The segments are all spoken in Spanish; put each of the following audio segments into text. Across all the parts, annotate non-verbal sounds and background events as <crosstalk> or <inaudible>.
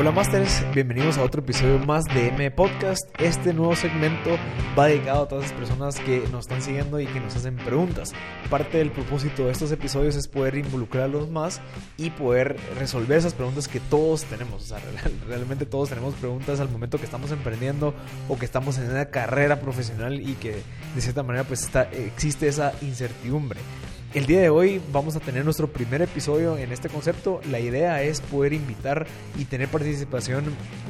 Hola Masters, bienvenidos a otro episodio más de M Podcast. Este nuevo segmento va dedicado a todas las personas que nos están siguiendo y que nos hacen preguntas. Parte del propósito de estos episodios es poder involucrarlos más y poder resolver esas preguntas que todos tenemos. O sea, <laughs> realmente todos tenemos preguntas al momento que estamos emprendiendo o que estamos en una carrera profesional y que de cierta manera pues existe esa incertidumbre. El día de hoy vamos a tener nuestro primer episodio en este concepto. La idea es poder invitar y tener participación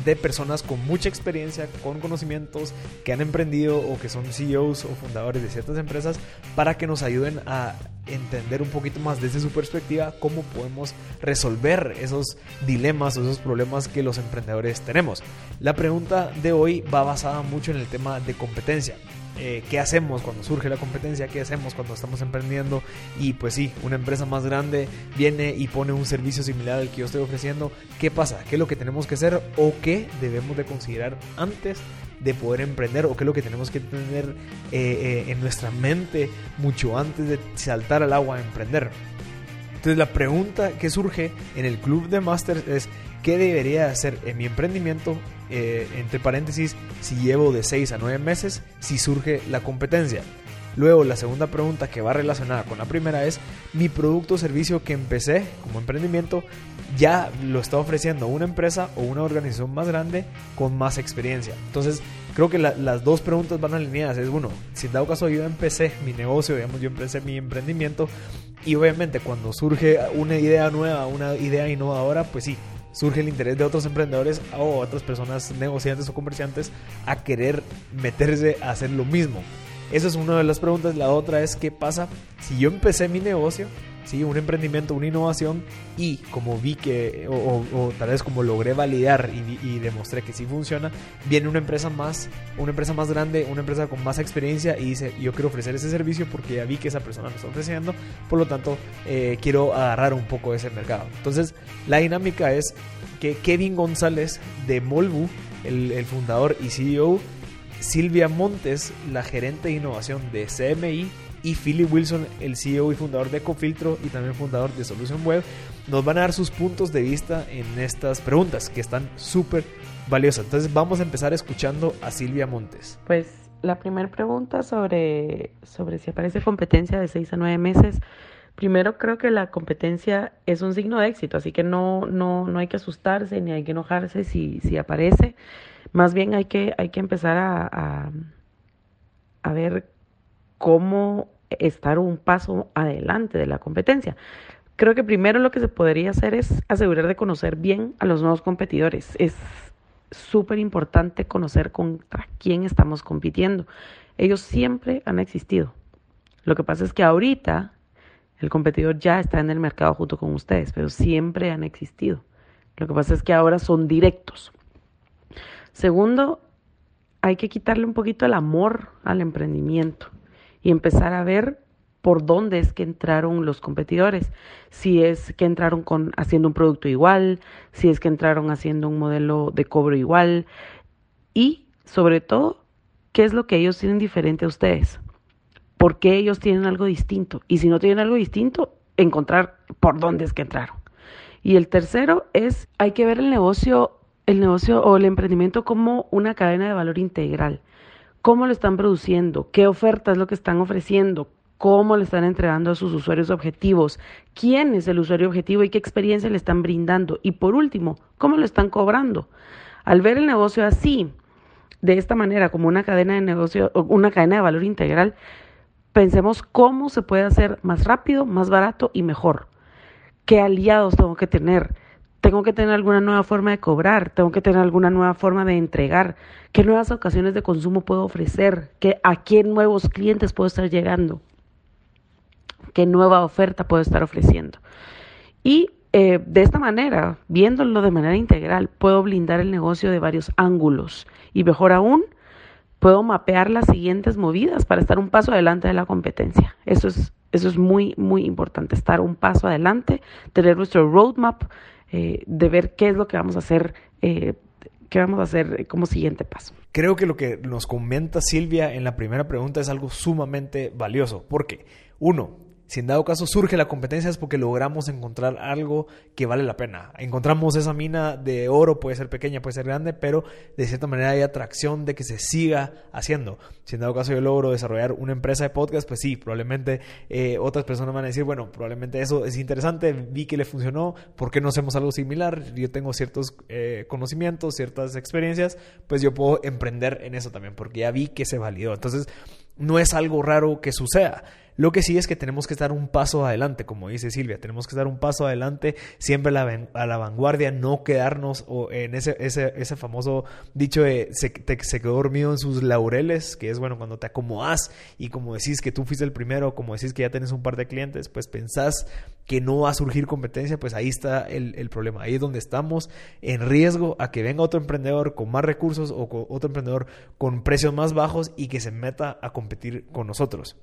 de personas con mucha experiencia, con conocimientos, que han emprendido o que son CEOs o fundadores de ciertas empresas para que nos ayuden a entender un poquito más desde su perspectiva cómo podemos resolver esos dilemas o esos problemas que los emprendedores tenemos. La pregunta de hoy va basada mucho en el tema de competencia. Eh, qué hacemos cuando surge la competencia, qué hacemos cuando estamos emprendiendo y pues sí, una empresa más grande viene y pone un servicio similar al que yo estoy ofreciendo, ¿qué pasa? ¿Qué es lo que tenemos que hacer o qué debemos de considerar antes de poder emprender o qué es lo que tenemos que tener eh, eh, en nuestra mente mucho antes de saltar al agua a emprender? Entonces la pregunta que surge en el club de Masters es ¿qué debería hacer en mi emprendimiento eh, entre paréntesis, si llevo de 6 a 9 meses, si surge la competencia. Luego, la segunda pregunta que va relacionada con la primera es, mi producto o servicio que empecé como emprendimiento, ya lo está ofreciendo una empresa o una organización más grande con más experiencia. Entonces, creo que las dos preguntas van alineadas. Es uno, si en dado caso yo empecé mi negocio, digamos, yo empecé mi emprendimiento, y obviamente cuando surge una idea nueva, una idea innovadora, pues sí, surge el interés de otros emprendedores o otras personas negociantes o comerciantes a querer meterse a hacer lo mismo. Esa es una de las preguntas. La otra es qué pasa si yo empecé mi negocio ¿sí? un emprendimiento, una innovación y como vi que, o, tal vez como logré validar y, demostré que sí funciona, viene una empresa más, una empresa más grande, una empresa con más experiencia y dice, yo quiero ofrecer ese servicio porque ya vi que esa persona me está ofreciendo, por lo tanto eh, quiero agarrar un poco ese mercado. Entonces la dinámica es que Kevin González de Molbu, el, el fundador y CEO, Silvia Montes, la gerente de innovación de CMI, y Philip Wilson, el CEO y fundador de Ecofiltro y también fundador de Solution Web, nos van a dar sus puntos de vista en estas preguntas que están súper valiosas. Entonces vamos a empezar escuchando a Silvia Montes. Pues la primera pregunta sobre, sobre si aparece competencia de 6 a 9 meses. Primero creo que la competencia es un signo de éxito, así que no, no, no hay que asustarse ni hay que enojarse si, si aparece. Más bien hay que, hay que empezar a, a, a ver cómo estar un paso adelante de la competencia. Creo que primero lo que se podría hacer es asegurar de conocer bien a los nuevos competidores. Es súper importante conocer contra quién estamos compitiendo. Ellos siempre han existido. Lo que pasa es que ahorita el competidor ya está en el mercado junto con ustedes, pero siempre han existido. Lo que pasa es que ahora son directos. Segundo, hay que quitarle un poquito el amor al emprendimiento y empezar a ver por dónde es que entraron los competidores, si es que entraron con haciendo un producto igual, si es que entraron haciendo un modelo de cobro igual. Y sobre todo qué es lo que ellos tienen diferente a ustedes, por qué ellos tienen algo distinto y si no tienen algo distinto, encontrar por dónde es que entraron. Y el tercero es hay que ver el negocio, el negocio o el emprendimiento como una cadena de valor integral cómo lo están produciendo, qué oferta es lo que están ofreciendo, cómo le están entregando a sus usuarios objetivos, quién es el usuario objetivo y qué experiencia le están brindando. Y por último, cómo lo están cobrando. Al ver el negocio así, de esta manera, como una cadena de negocio, una cadena de valor integral, pensemos cómo se puede hacer más rápido, más barato y mejor. ¿Qué aliados tengo que tener? Tengo que tener alguna nueva forma de cobrar, tengo que tener alguna nueva forma de entregar, qué nuevas ocasiones de consumo puedo ofrecer, ¿Qué, a qué nuevos clientes puedo estar llegando, qué nueva oferta puedo estar ofreciendo. Y eh, de esta manera, viéndolo de manera integral, puedo blindar el negocio de varios ángulos y mejor aún, puedo mapear las siguientes movidas para estar un paso adelante de la competencia. Eso es, eso es muy, muy importante, estar un paso adelante, tener nuestro roadmap eh, de ver qué es lo que vamos a hacer, eh, qué vamos a hacer como siguiente paso. Creo que lo que nos comenta Silvia en la primera pregunta es algo sumamente valioso, porque uno, Si en dado caso surge la competencia es porque logramos encontrar algo que vale la pena. Encontramos esa mina de oro, puede ser pequeña, puede ser grande, pero de cierta manera hay atracción de que se siga haciendo. Si en dado caso yo logro desarrollar una empresa de podcast, pues sí, probablemente eh, otras personas van a decir, bueno, probablemente eso es interesante, vi que le funcionó, ¿por qué no hacemos algo similar? Yo tengo ciertos eh, conocimientos, ciertas experiencias, pues yo puedo emprender en eso también, porque ya vi que se validó. Entonces, no es algo raro que suceda. Lo que sí es que tenemos que estar un paso adelante, como dice Silvia, tenemos que estar un paso adelante, siempre a la, vanguardia, no quedarnos en ese, ese, ese famoso dicho de se, se, quedó dormido en sus laureles, que es bueno, cuando te acomodas y como decís que tú fuiste el primero, como decís que ya tienes un par de clientes, pues pensás que no va a surgir competencia, pues ahí está el, el problema, ahí es donde estamos en riesgo a que venga otro emprendedor con más recursos o otro emprendedor con precios más bajos y que se meta a competir con nosotros.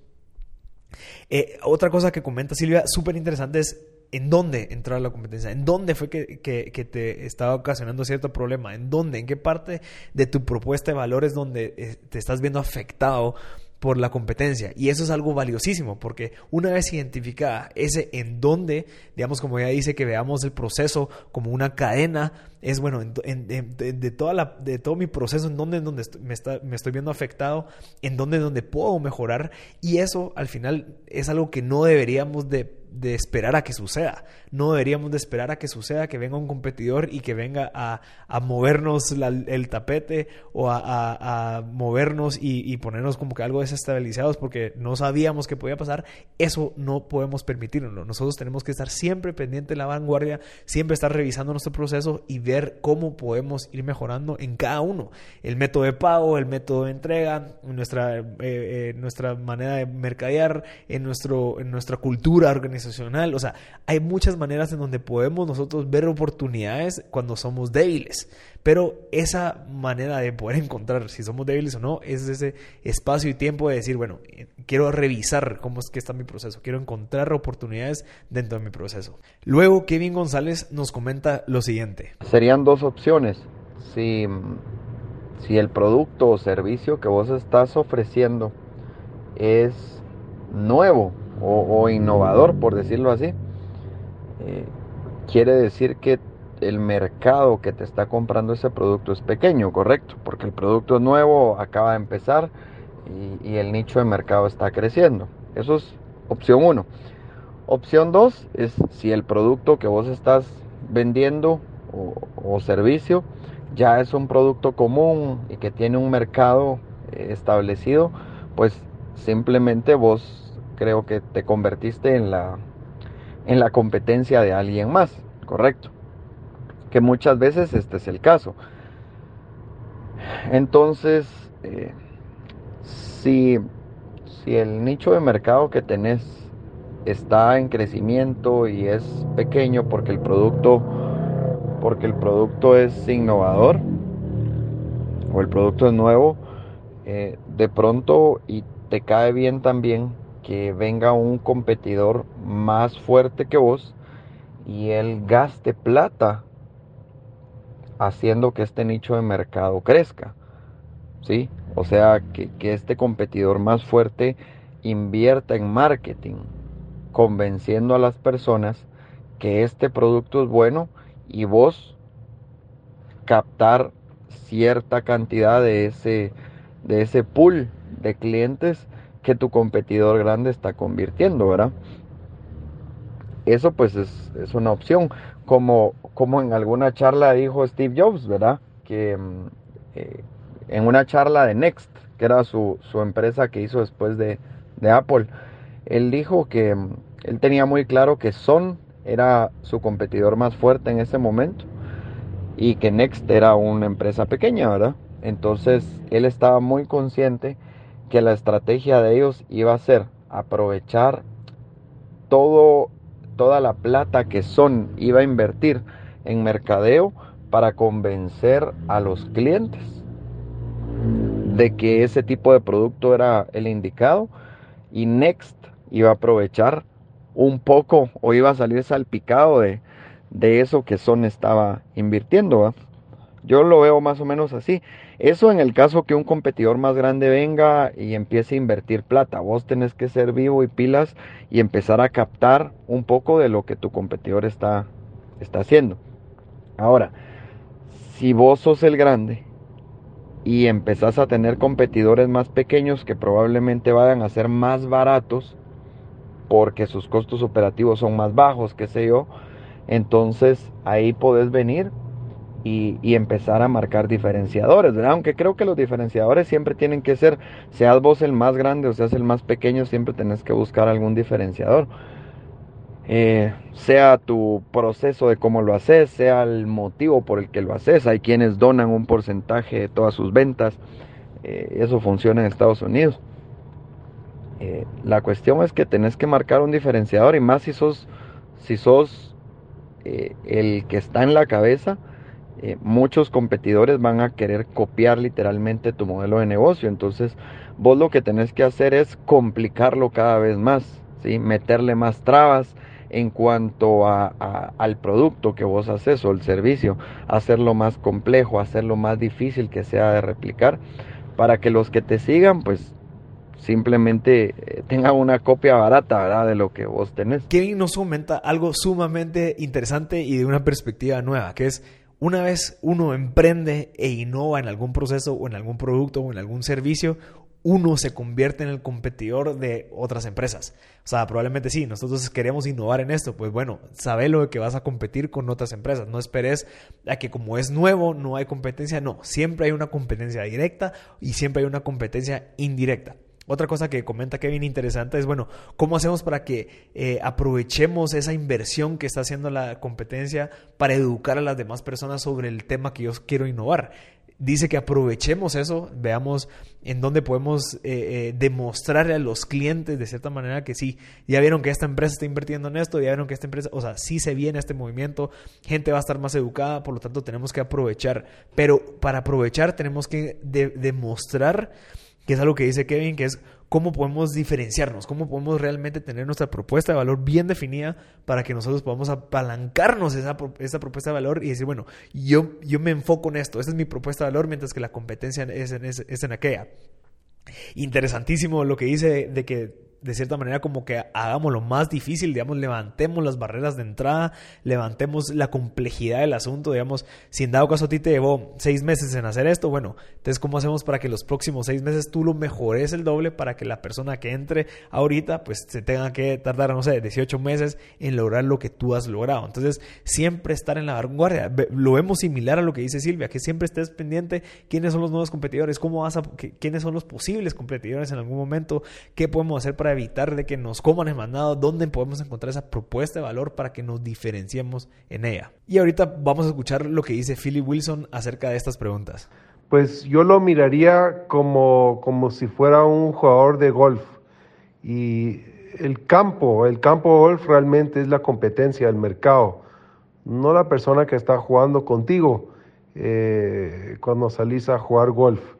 Eh, otra cosa que comenta Silvia, súper interesante, es en dónde entrar la competencia, en dónde fue que, que, te estaba ocasionando cierto problema, en dónde, en qué parte de tu propuesta de valores donde eh, te estás viendo afectado por la competencia. Y eso es algo valiosísimo, porque una vez identificada ese en dónde, digamos, como ya dice, que veamos el proceso como una cadena, es bueno, de, toda la, de todo mi proceso, en dónde, en donde me, está, me estoy viendo afectado, en dónde, en donde puedo mejorar. Y eso al final es algo que no deberíamos de de esperar a que suceda. No deberíamos de esperar a que suceda, que venga un competidor y que venga a, movernos el tapete o a, movernos y, ponernos como que algo desestabilizados porque no sabíamos que podía pasar. Eso no podemos permitirlo. Nosotros tenemos que estar siempre pendiente de la vanguardia, siempre estar revisando nuestro proceso y ver cómo podemos ir mejorando en cada uno. El método de pago, el método de entrega, nuestra, eh, eh, nuestra manera de mercadear, en, nuestro, en nuestra cultura organizacional o sea, hay muchas maneras en donde podemos nosotros ver oportunidades cuando somos débiles. Pero esa manera de poder encontrar si somos débiles o no es ese espacio y tiempo de decir, bueno, quiero revisar cómo es que está mi proceso, quiero encontrar oportunidades dentro de mi proceso. Luego, Kevin González nos comenta lo siguiente. Serían dos opciones. Si, si el producto o servicio que vos estás ofreciendo es nuevo, o, innovador, por decirlo así, eh, quiere decir que el mercado que te está comprando ese producto es pequeño, correcto, porque el producto nuevo, acaba de empezar y, el nicho de mercado está creciendo. Eso es opción uno. Opción dos es si el producto que vos estás vendiendo o, servicio ya es un producto común y que tiene un mercado eh, establecido, pues simplemente vos creo que te convertiste en la, en la competencia de alguien más, correcto. Que muchas veces este es el caso. Entonces, eh, si, si el nicho de mercado que tenés está en crecimiento y es pequeño porque el producto porque el producto es innovador o el producto es nuevo eh, de pronto y te cae bien también que venga un competidor más fuerte que vos y él gaste plata haciendo que este nicho de mercado crezca. ¿Sí? O sea, que, que este competidor más fuerte invierta en marketing, convenciendo a las personas que este producto es bueno y vos captar cierta cantidad de ese, de ese pool de clientes que tu competidor grande está convirtiendo, ¿verdad? Eso pues es, una opción, como, como en alguna charla dijo Steve Jobs, ¿verdad? Que mm, eh, en una charla de Next, que era su, empresa que hizo después de, de Apple, él dijo que mm, él tenía muy claro que Son era su competidor más fuerte en ese momento y que Next era una empresa pequeña, ¿verdad? Entonces él estaba muy consciente que la estrategia de ellos iba a ser aprovechar todo, toda la plata que son iba a invertir en mercadeo para convencer a los clientes de que ese tipo de producto era el indicado y Next iba a aprovechar un poco o iba a salir salpicado de, de eso que Son estaba invirtiendo. Yo lo veo más o menos así Eso en el caso que un competidor más grande venga y empiece a invertir plata. Vos tenés que ser vivo y pilas y empezar a captar un poco de lo que tu competidor está, está haciendo. Ahora, si vos sos el grande y empezás a tener competidores más pequeños que probablemente vayan a ser más baratos porque sus costos operativos son más bajos, qué sé yo, entonces ahí podés venir y, empezar a marcar diferenciadores. Aunque creo que los diferenciadores siempre tienen que ser, seas vos el más grande o seas el más pequeño, siempre tenés que buscar algún diferenciador. Eh, sea tu proceso de cómo lo haces, sea el motivo por el que lo haces. Hay quienes donan un porcentaje de todas sus ventas. Eh, eso funciona en Estados Unidos. Eh, la cuestión es que tenés que marcar un diferenciador y más si sos, si sos el que está en la cabeza, muchos competidores van a querer copiar literalmente tu modelo de negocio. Entonces, vos lo que tenés que hacer es complicarlo cada vez más, ¿sí? meterle más trabas, en cuanto a, al producto que vos haces o el servicio, hacerlo más complejo, hacerlo más difícil que sea de replicar, para que los que te sigan, pues simplemente eh, tengan una copia barata, ¿verdad? De lo que vos tenés. Kevin nos comenta algo sumamente interesante y de una perspectiva nueva, que es una vez uno emprende e innova en algún proceso o en algún producto o en algún servicio, uno se convierte en el competidor de otras empresas. O sea, probablemente sí, nosotros queremos innovar en esto, pues bueno, sabe lo que vas a competir con otras empresas. No esperes a que como es nuevo no hay competencia, no, siempre hay una competencia directa y siempre hay una competencia indirecta. Otra cosa que comenta Kevin interesante es, bueno, ¿cómo hacemos para que eh, aprovechemos esa inversión que está haciendo la competencia para educar a las demás personas sobre el tema que yo quiero innovar? dice que aprovechemos eso, veamos en dónde podemos eh, eh, demostrarle a los clientes de cierta manera que sí, ya vieron que esta empresa está invirtiendo en esto, ya vieron que esta empresa, o sea, sí se viene este movimiento, gente va a estar más educada, por lo tanto tenemos que aprovechar, pero para aprovechar tenemos que demostrar que es algo que dice Kevin, que es cómo podemos diferenciarnos, cómo podemos realmente tener nuestra propuesta de valor bien definida para que nosotros podamos apalancarnos esa, esa propuesta de valor y decir, bueno, yo, yo me enfoco en esto, esta es mi propuesta de valor, mientras que la competencia es en, es en aquella. Interesantísimo lo que dice de que de cierta manera como que hagamos lo más difícil, digamos, levantemos las barreras de entrada, levantemos la complejidad del asunto, digamos, si en dado caso a ti te llevó seis meses en hacer esto, bueno, entonces ¿cómo hacemos para que los próximos seis meses tú lo mejores el doble para que la persona que entre ahorita pues se tenga que tardar, no sé, 18 meses en lograr lo que tú has logrado? Entonces, siempre estar en la vanguardia. Lo vemos similar a lo que dice Silvia, que siempre estés pendiente quiénes son los nuevos competidores, cómo vas a, quiénes son los posibles competidores en algún momento, qué podemos hacer para evitar de que nos coman el mandado, dónde podemos encontrar esa propuesta de valor para que nos diferenciemos en ella. Y ahorita vamos a escuchar lo que dice Philip Wilson acerca de estas preguntas. Pues yo lo miraría como, como si fuera un jugador de golf. Y el campo, el campo golf realmente es la competencia, el mercado, no la persona que está jugando contigo eh, cuando salís a jugar golf.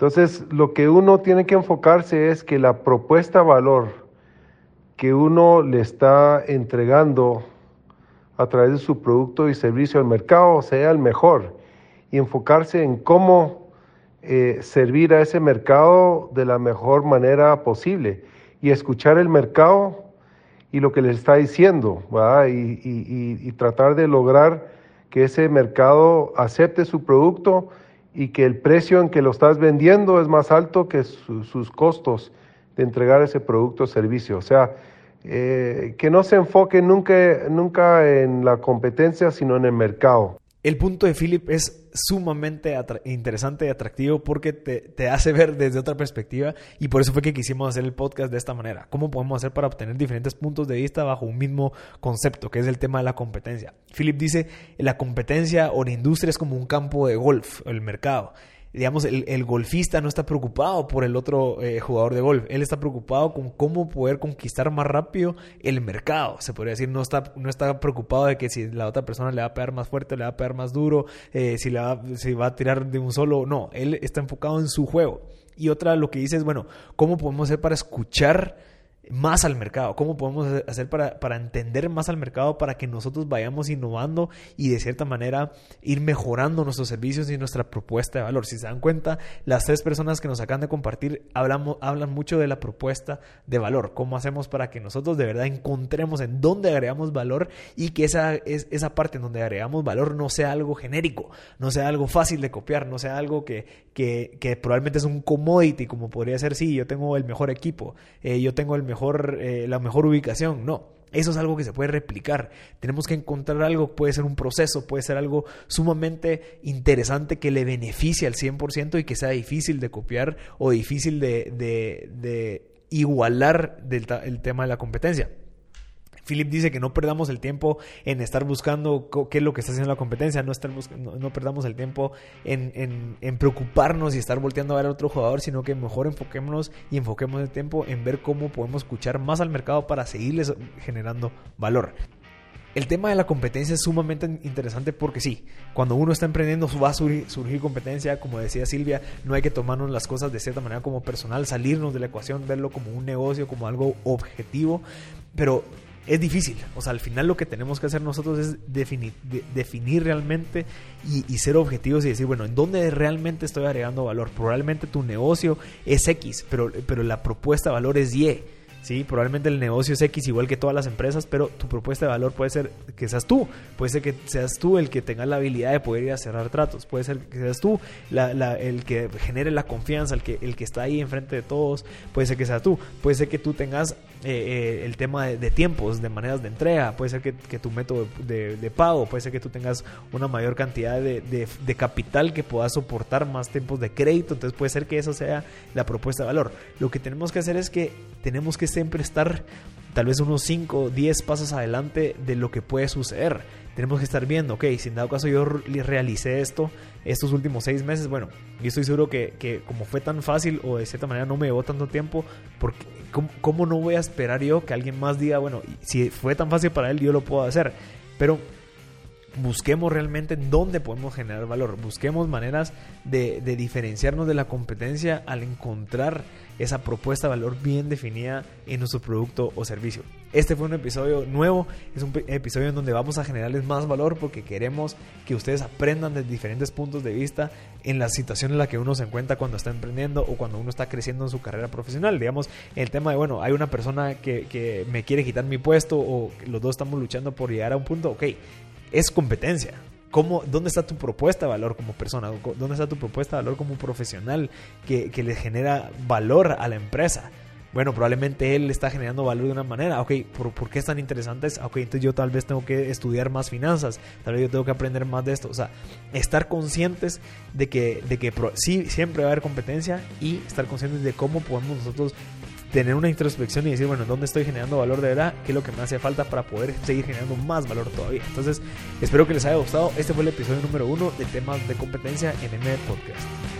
Entonces, lo que uno tiene que enfocarse es que la propuesta valor que uno le está entregando a través de su producto y servicio al mercado sea el mejor. Y enfocarse en cómo eh, servir a ese mercado de la mejor manera posible. Y escuchar el mercado y lo que les está diciendo y tratar de lograr que ese mercado acepte su producto y que el precio en que lo estás vendiendo es más alto que sus costos de entregar ese producto o servicio. O sea, eh, que no se enfoque nunca, nunca en la competencia, sino en el mercado. El punto de Philip es sumamente interesante y atractivo porque te, hace ver desde otra perspectiva y por eso fue que quisimos hacer el podcast de esta manera. ¿Cómo podemos hacer para obtener diferentes puntos de vista bajo un mismo concepto, que es el tema de la competencia? Philip dice, la competencia o la industria es como un campo de golf, el mercado digamos, el, golfista no está preocupado por el otro eh, jugador de golf. Él está preocupado con cómo poder conquistar más rápido el mercado. Se podría decir, no está, no está preocupado de que si la otra persona le va a pegar más fuerte, le va a pegar más duro, eh, si, le va, si va a tirar de un solo. No, él está enfocado en su juego. Y otra lo que dice es, bueno, ¿cómo podemos hacer para escuchar? Más al mercado, cómo podemos hacer para, para entender más al mercado para que nosotros vayamos innovando y de cierta manera ir mejorando nuestros servicios y nuestra propuesta de valor. Si se dan cuenta, las tres personas que nos acaban de compartir hablamos, hablan mucho de la propuesta de valor, cómo hacemos para que nosotros de verdad encontremos en dónde agregamos valor y que esa, es, esa parte en donde agregamos valor no sea algo genérico, no sea algo fácil de copiar, no sea algo que, que, probablemente es un commodity, como podría ser, sí, yo tengo el mejor equipo, eh, yo tengo el mejor eh, la mejor ubicación. No, eso es algo que se puede replicar. Tenemos que encontrar algo, puede ser un proceso, puede ser algo sumamente interesante que le beneficie al 100% y que sea difícil de copiar o difícil de, de, igualar del el tema de la competencia. Philip dice que no perdamos el tiempo en estar buscando qué es lo que está haciendo la competencia, no, estar no, perdamos el tiempo en, preocuparnos y estar volteando a ver a otro jugador, sino que mejor enfoquémonos y enfoquemos el tiempo en ver cómo podemos escuchar más al mercado para seguirles generando valor. El tema de la competencia es sumamente interesante porque sí, cuando uno está emprendiendo va a surgir, surgir, competencia, como decía Silvia, no hay que tomarnos las cosas de cierta manera como personal, salirnos de la ecuación, verlo como un negocio, como algo objetivo, pero es difícil. O sea, al final lo que tenemos que hacer nosotros es definir, definir realmente y, ser objetivos y decir, bueno, ¿en dónde realmente estoy agregando valor? Probablemente tu negocio es X, pero, pero la propuesta de valor es Y. ¿sí? Probablemente el negocio es X igual que todas las empresas, pero tu propuesta de valor puede ser que seas tú, puede ser que seas tú el que tenga la habilidad de poder ir a cerrar tratos, puede ser que seas tú el que genere la confianza, el que, el que está ahí enfrente de todos, puede ser que seas tú, puede ser que tú tengas eh, eh, el tema de, tiempos, de maneras de entrega, puede ser que, tu método de, pago, puede ser que tú tengas una mayor cantidad de, capital que pueda soportar más tiempos de crédito, entonces puede ser que eso sea la propuesta de valor. Lo que tenemos que hacer es que tenemos que siempre estar tal vez unos 5, 10 pasos adelante de lo que puede suceder. Tenemos que estar viendo, ok, si en dado caso yo realicé esto estos últimos 6 meses, bueno, yo estoy seguro que, como fue tan fácil o de cierta manera no me llevó tanto tiempo, porque ¿cómo, no voy a esperar yo que alguien más diga, bueno, si fue tan fácil para él, yo lo puedo hacer? Pero busquemos realmente en dónde podemos generar valor, busquemos maneras de, de diferenciarnos de la competencia al encontrar esa propuesta de valor bien definida en nuestro producto o servicio. Este fue un episodio nuevo, es un episodio en donde vamos a generarles más valor porque queremos que ustedes aprendan de diferentes puntos de vista en la situación en la que uno se encuentra cuando está emprendiendo o cuando uno está creciendo en su carrera profesional. Digamos, el tema de, bueno, hay una persona que, que me quiere quitar mi puesto o los dos estamos luchando por llegar a un punto, ok, es competencia. ¿Cómo, ¿Dónde está tu propuesta de valor como persona? ¿Dónde está tu propuesta de valor como profesional que, que le genera valor a la empresa? Bueno, probablemente él está generando valor de una manera. Ok, ¿por, ¿por, qué es tan interesante? Ok, entonces yo tal vez tengo que estudiar más finanzas. Tal vez yo tengo que aprender más de esto. O sea, estar conscientes de que, de que sí, siempre va a haber competencia y estar conscientes de cómo podemos nosotros tener una introspección y decir, bueno, ¿dónde estoy generando valor de verdad? ¿Qué es lo que me hace falta para poder seguir generando más valor todavía? Entonces, espero que les haya gustado. Este fue el episodio número uno de temas de competencia en M Podcast.